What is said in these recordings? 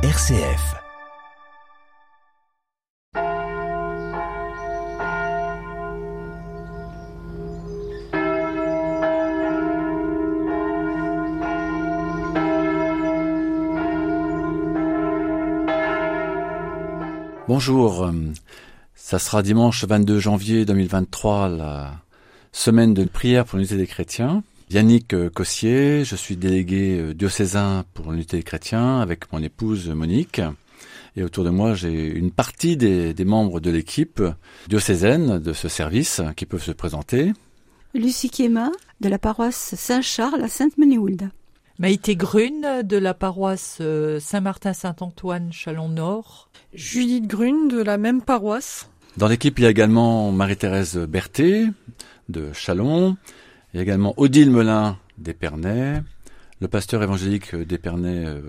RCF. Bonjour, ça sera dimanche 22 janvier 2023, la semaine de prière pour l'unité des chrétiens. Yannick Cossier, je suis délégué euh, diocésain pour l'unité des chrétiens avec mon épouse Monique. Et autour de moi, j'ai une partie des, membres de l'équipe diocésaine de ce service qui peuvent se présenter. Lucie Kiema, de la paroisse Saint-Charles à Sainte-Menehould. Maïté Grune, de la paroisse euh, Saint-Martin-Saint-Antoine, Chalon-Nord. Judith Grune, de la même paroisse. Dans l'équipe, il y a également Marie-Thérèse Berthet, de Chalon, il y a également Odile Melin d'Épernay, le pasteur évangélique d'Épernay, euh,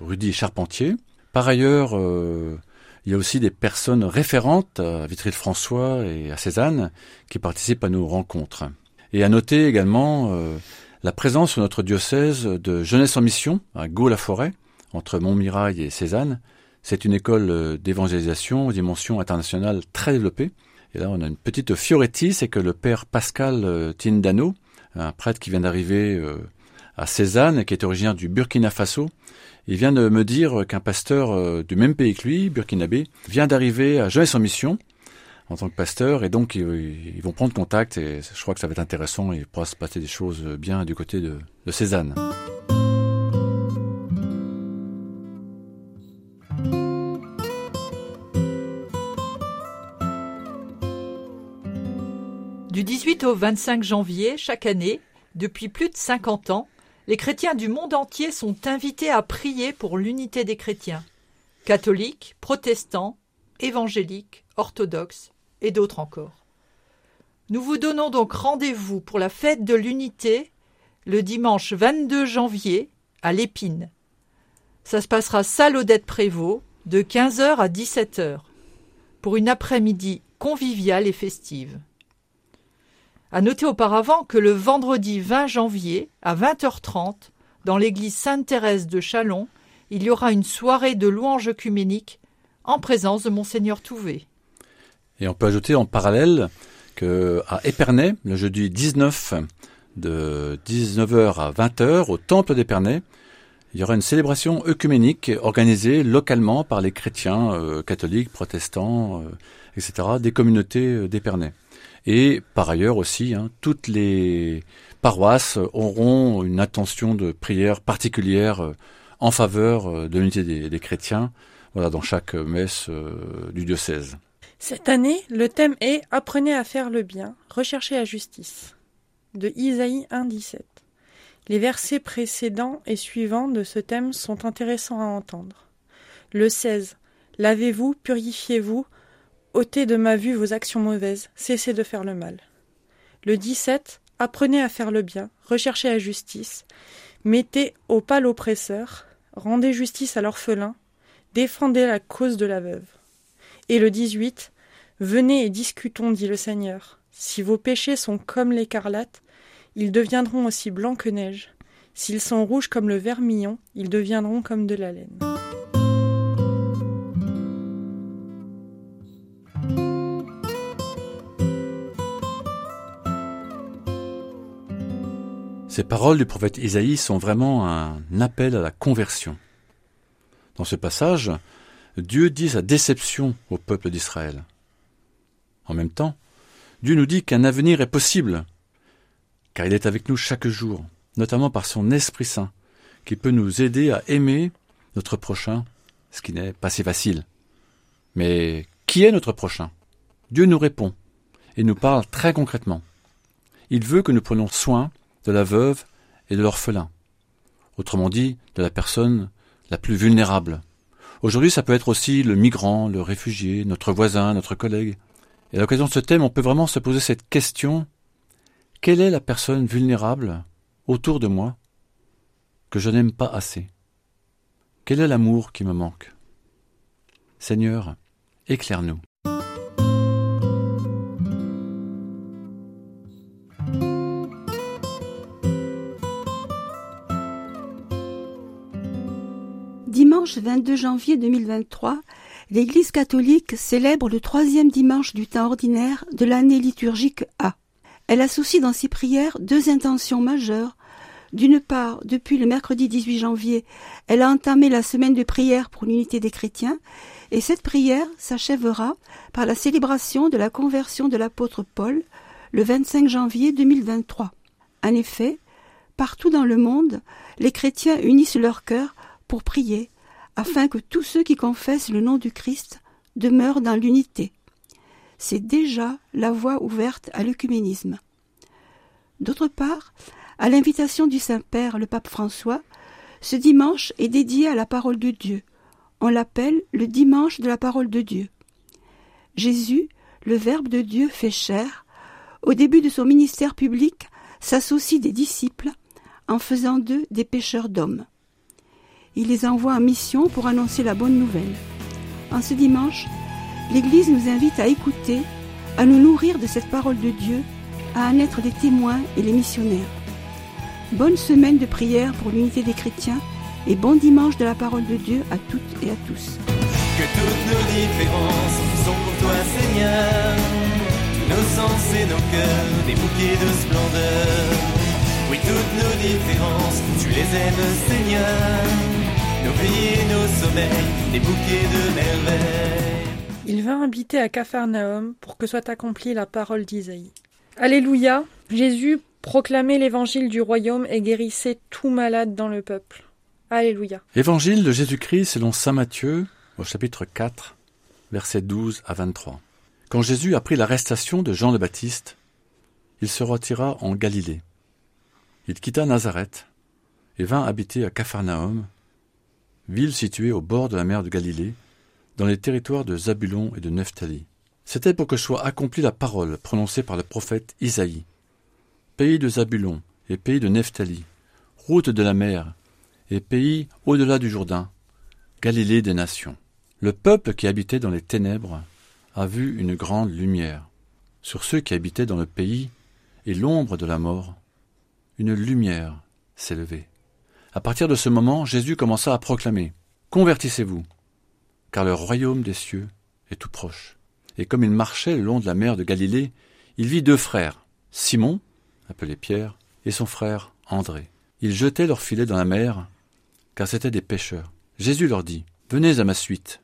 Rudy Charpentier. Par ailleurs, euh, il y a aussi des personnes référentes à Vitry-le-François et à Cézanne qui participent à nos rencontres. Et à noter également euh, la présence sur notre diocèse de Jeunesse en Mission à Gau-la-Forêt, entre Montmirail et Cézanne. C'est une école d'évangélisation aux dimensions internationales très développée. Et là, on a une petite fioretti, c'est que le père Pascal Tindano, un prêtre qui vient d'arriver euh, à Cézanne, qui est originaire du Burkina Faso. Il vient de me dire qu'un pasteur euh, du même pays que lui, burkinabé, vient d'arriver à Jeunesse en Mission en tant que pasteur, et donc ils, vont prendre contact, et je crois que ça va être intéressant, et il pourra se passer des choses bien du côté de, de Cézanne. Du 18 au 25 janvier, chaque année, depuis plus de 50 ans, les chrétiens du monde entier sont invités à prier pour l'unité des chrétiens, catholiques, protestants, évangéliques, orthodoxes et d'autres encore. Nous vous donnons donc rendez-vous pour la fête de l'unité le dimanche 22 janvier à l'Épine. Ça se passera salle Odette Prévost de 15h à 17h pour une après-midi conviviale et festive. À noter auparavant que le vendredi 20 janvier, à 20h30, dans l'église Sainte-Thérèse de Chalon, il y aura une soirée de louanges œcuméniques en présence de Monseigneur Touvet. Et on peut ajouter en parallèle que à Épernay, le jeudi 19 de 19h à 20h au temple d'Épernay, il y aura une célébration œcuménique organisée localement par les chrétiens euh, catholiques, protestants, euh, etc., des communautés euh, d'Épernay. Et par ailleurs aussi, hein, toutes les paroisses auront une attention de prière particulière euh, en faveur euh, de l'unité des, chrétiens, voilà, dans chaque messe euh, du diocèse. Cette année, le thème est Apprenez à faire le bien, recherchez la justice, de Isaïe 1.17. Les versets précédents et suivants de ce thème sont intéressants à entendre. Le 16. Lavez-vous, purifiez-vous, ôtez de ma vue vos actions mauvaises, cessez de faire le mal. Le 17. Apprenez à faire le bien, recherchez la justice, mettez au pas l'oppresseur, rendez justice à l'orphelin, défendez la cause de la veuve. Et le 18. Venez et discutons, dit le Seigneur. Si vos péchés sont comme l'écarlate, ils deviendront aussi blancs que neige. S'ils sont rouges comme le vermillon, ils deviendront comme de la laine. Ces paroles du prophète Isaïe sont vraiment un appel à la conversion. Dans ce passage, Dieu dit sa déception au peuple d'Israël. En même temps, Dieu nous dit qu'un avenir est possible, car il est avec nous chaque jour, notamment par son Esprit Saint, qui peut nous aider à aimer notre prochain, ce qui n'est pas si facile. Mais qui est notre prochain? Dieu nous répond et nous parle très concrètement. Il veut que nous prenions soin de la veuve et de l'orphelin. Autrement dit, de la personne la plus vulnérable. Aujourd'hui, ça peut être aussi le migrant, le réfugié, notre voisin, notre collègue. Et à l'occasion de ce thème, on peut vraiment se poser cette question quelle est la personne vulnérable autour de moi que je n'aime pas assez? Quel est l'amour qui me manque? Seigneur, éclaire-nous. Dimanche 22 janvier 2023, l'Église catholique célèbre le troisième dimanche du temps ordinaire de l'année liturgique A. Elle associe dans ses prières deux intentions majeures. D'une part, depuis le mercredi 18 janvier, elle a entamé la semaine de prière pour l'unité des chrétiens, et cette prière s'achèvera par la célébration de la conversion de l'apôtre Paul le 25 janvier 2023. En effet, partout dans le monde, les chrétiens unissent leur cœur pour prier, afin que tous ceux qui confessent le nom du Christ demeurent dans l'unité c'est déjà la voie ouverte à l'œcuménisme. D'autre part, à l'invitation du Saint-Père, le pape François, ce dimanche est dédié à la parole de Dieu. On l'appelle le dimanche de la parole de Dieu. Jésus, le Verbe de Dieu fait chair, au début de son ministère public, s'associe des disciples en faisant d'eux des pêcheurs d'hommes. Il les envoie en mission pour annoncer la bonne nouvelle. En ce dimanche, l'Église nous invite à écouter, à nous nourrir de cette parole de Dieu, à en être les témoins et les missionnaires. Bonne semaine de prière pour l'unité des chrétiens et bon dimanche de la parole de Dieu à toutes et à tous. Que toutes nos différences sont pour toi, Seigneur. Des. Oui, toutes nos différences, tu les aimes, Seigneur. Nos vies et nos sommeils, des bouquets de merveilles. Il vint habiter à Capharnaüm pour que soit accomplie la parole d'Isaïe. Alléluia Jésus proclamait l'évangile du royaume et guérissait tout malade dans le peuple. Alléluia. Évangile de Jésus-Christ selon saint Matthieu, au chapitre 4, versets 12 à 23. Quand Jésus apprit l'arrestation de Jean le Baptiste, il se retira en Galilée. Il quitta Nazareth et vint habiter à Capharnaüm, ville située au bord de la mer de Galilée, dans les territoires de Zabulon et de Nephtali. C'était pour que soit accomplie la parole prononcée par le prophète Isaïe. Pays de Zabulon et pays de Nephtali, route de la mer et pays au-delà du Jourdain, Galilée des nations. Le peuple qui habitait dans les ténèbres a vu une grande lumière. Sur ceux qui habitaient dans le pays et l'ombre de la mort, une lumière s'est levée. À partir de ce moment, Jésus commença à proclamer Convertissez-vous, car le royaume des cieux est tout proche. Et comme il marchait le long de la mer de Galilée, il vit deux frères, Simon, appelé Pierre, et son frère André. Ils jetaient leurs filets dans la mer, car c'étaient des pêcheurs. Jésus leur dit, Venez à ma suite,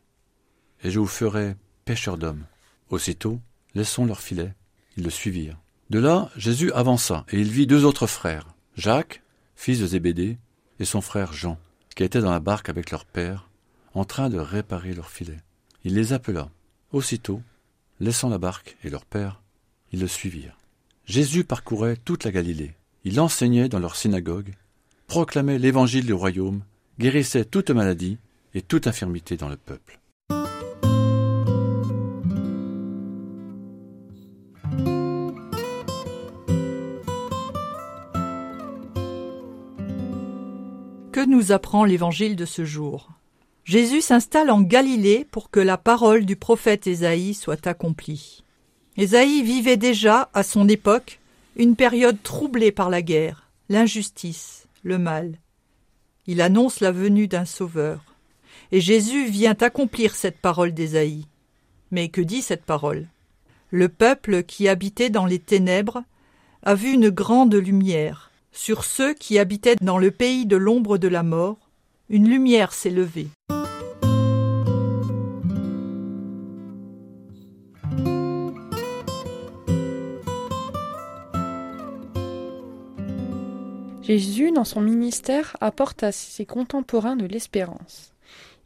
et je vous ferai pêcheurs d'hommes. Aussitôt, laissons leurs filets, ils le suivirent. De là, Jésus avança, et il vit deux autres frères, Jacques, fils de Zébédée, et son frère Jean, qui étaient dans la barque avec leur père, en train de réparer leurs filets. Il les appela. Aussitôt, laissant la barque et leur père, ils le suivirent. Jésus parcourait toute la Galilée. Il enseignait dans leur synagogue, proclamait l'évangile du royaume, guérissait toute maladie et toute infirmité dans le peuple. Nous apprend l'évangile de ce jour Jésus s'installe en Galilée pour que la parole du prophète Ésaïe soit accomplie. Ésaïe vivait déjà, à son époque, une période troublée par la guerre, l'injustice, le mal. Il annonce la venue d'un sauveur. Et Jésus vient accomplir cette parole d'Ésaïe. Mais que dit cette parole? Le peuple qui habitait dans les ténèbres a vu une grande lumière. Sur ceux qui habitaient dans le pays de l'ombre de la mort, une lumière s'est levée. Jésus, dans son ministère, apporte à ses contemporains de l'espérance.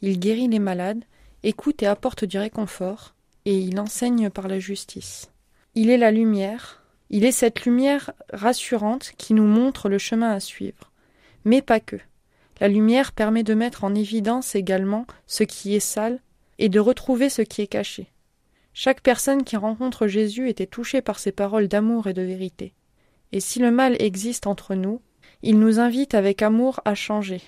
Il guérit les malades, écoute et apporte du réconfort, et il enseigne par la justice. Il est la lumière, il est cette lumière rassurante qui nous montre le chemin à suivre. Mais pas que. La lumière permet de mettre en évidence également ce qui est sale et de retrouver ce qui est caché. Chaque personne qui rencontre Jésus était touchée par ses paroles d'amour et de vérité. Et si le mal existe entre nous, il nous invite avec amour à changer.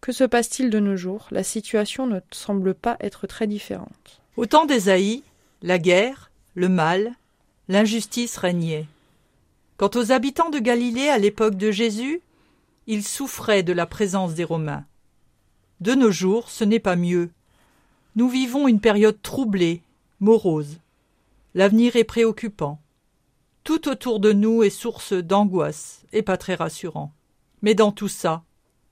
Que se passe-t-il de nos jours? La situation ne semble pas être très différente. Au temps d'Ésaïe, la guerre, le mal, l'injustice régnaient. Quant aux habitants de Galilée à l'époque de Jésus, ils souffraient de la présence des Romains. De nos jours, ce n'est pas mieux. Nous vivons une période troublée, morose. L'avenir est préoccupant. Tout autour de nous est source d'angoisse et pas très rassurant. Mais dans tout ça,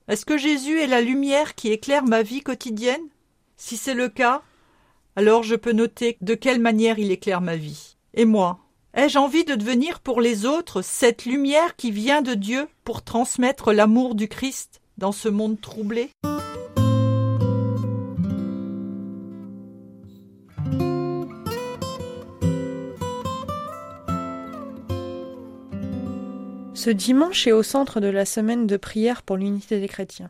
est-ce que Jésus est la lumière qui éclaire ma vie quotidienne? Si c'est le cas, alors je peux noter de quelle manière il éclaire ma vie. Et moi, ai-je envie de devenir pour les autres cette lumière qui vient de Dieu pour transmettre l'amour du Christ dans ce monde troublé? Ce dimanche est au centre de la semaine de prière pour l'unité des chrétiens.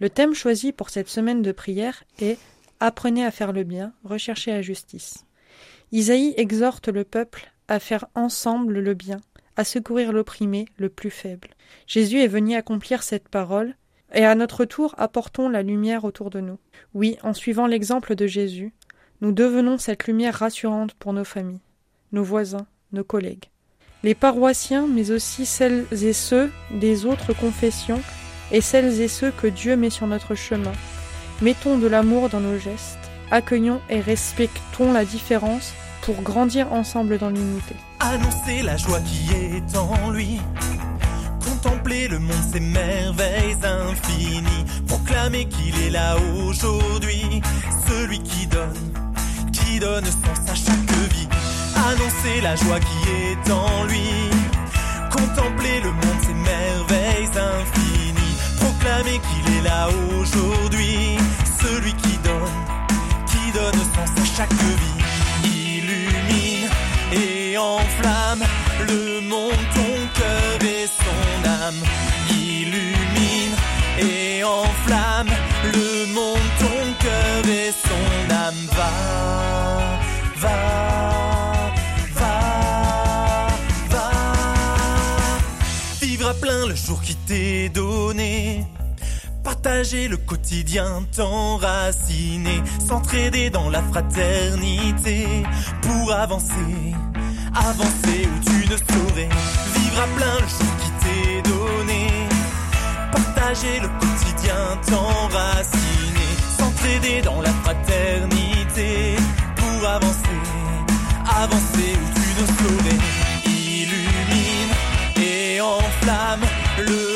Le thème choisi pour cette semaine de prière est Apprenez à faire le bien, recherchez la justice. Isaïe exhorte le peuple à faire ensemble le bien, à secourir l'opprimé, le plus faible. Jésus est venu accomplir cette parole, et à notre tour apportons la lumière autour de nous. Oui, en suivant l'exemple de Jésus, nous devenons cette lumière rassurante pour nos familles, nos voisins, nos collègues les paroissiens, mais aussi celles et ceux des autres confessions et celles et ceux que Dieu met sur notre chemin. Mettons de l'amour dans nos gestes, accueillons et respectons la différence pour grandir ensemble dans l'unité. Annoncer la joie qui est en lui, contempler le monde, ses merveilles infinies, proclamer qu'il est là aujourd'hui, celui qui donne, qui donne sens à chaque vie. Annoncer la joie qui est en lui, contempler le monde, ses merveilles infinies, proclamer qu'il est là aujourd'hui, celui qui donne, qui donne sens à chaque vie, et enflamme le monde, ton cœur et son âme, illumine et enflamme le monde, ton cœur et son âme va, va. plein le jour qui t'est donné. Partager le quotidien, t'enraciner, s'entraider dans la fraternité pour avancer, avancer où tu ne saurais. Vivre à plein le jour qui t'est donné. Partager le quotidien, t'enraciner, s'entraider dans la fraternité pour avancer, avancer où tu ne saurais. Illumine et enflamme le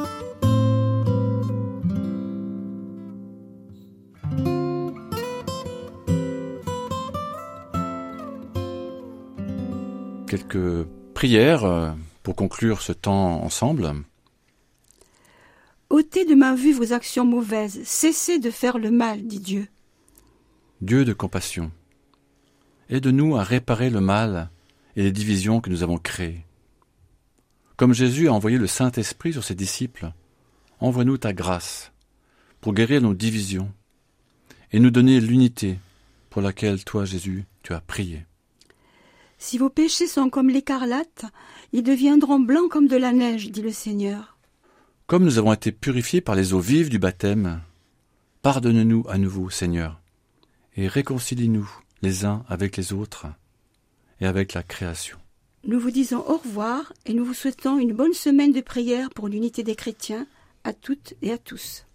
Quelques prières euh, pour conclure ce temps ensemble. ôtez de ma vue vos actions mauvaises, cessez de faire le mal, dit Dieu. Dieu de compassion, aide-nous à réparer le mal et les divisions que nous avons créées. Comme Jésus a envoyé le Saint-Esprit sur ses disciples, envoie-nous ta grâce pour guérir nos divisions et nous donner l'unité pour laquelle toi, Jésus, tu as prié. Si vos péchés sont comme l'écarlate, ils deviendront blancs comme de la neige, dit le Seigneur. Comme nous avons été purifiés par les eaux vives du baptême, pardonne-nous à nouveau, Seigneur, et réconcilie-nous les uns avec les autres et avec la création. Nous vous disons au revoir et nous vous souhaitons une bonne semaine de prière pour l'unité des chrétiens, à toutes et à tous.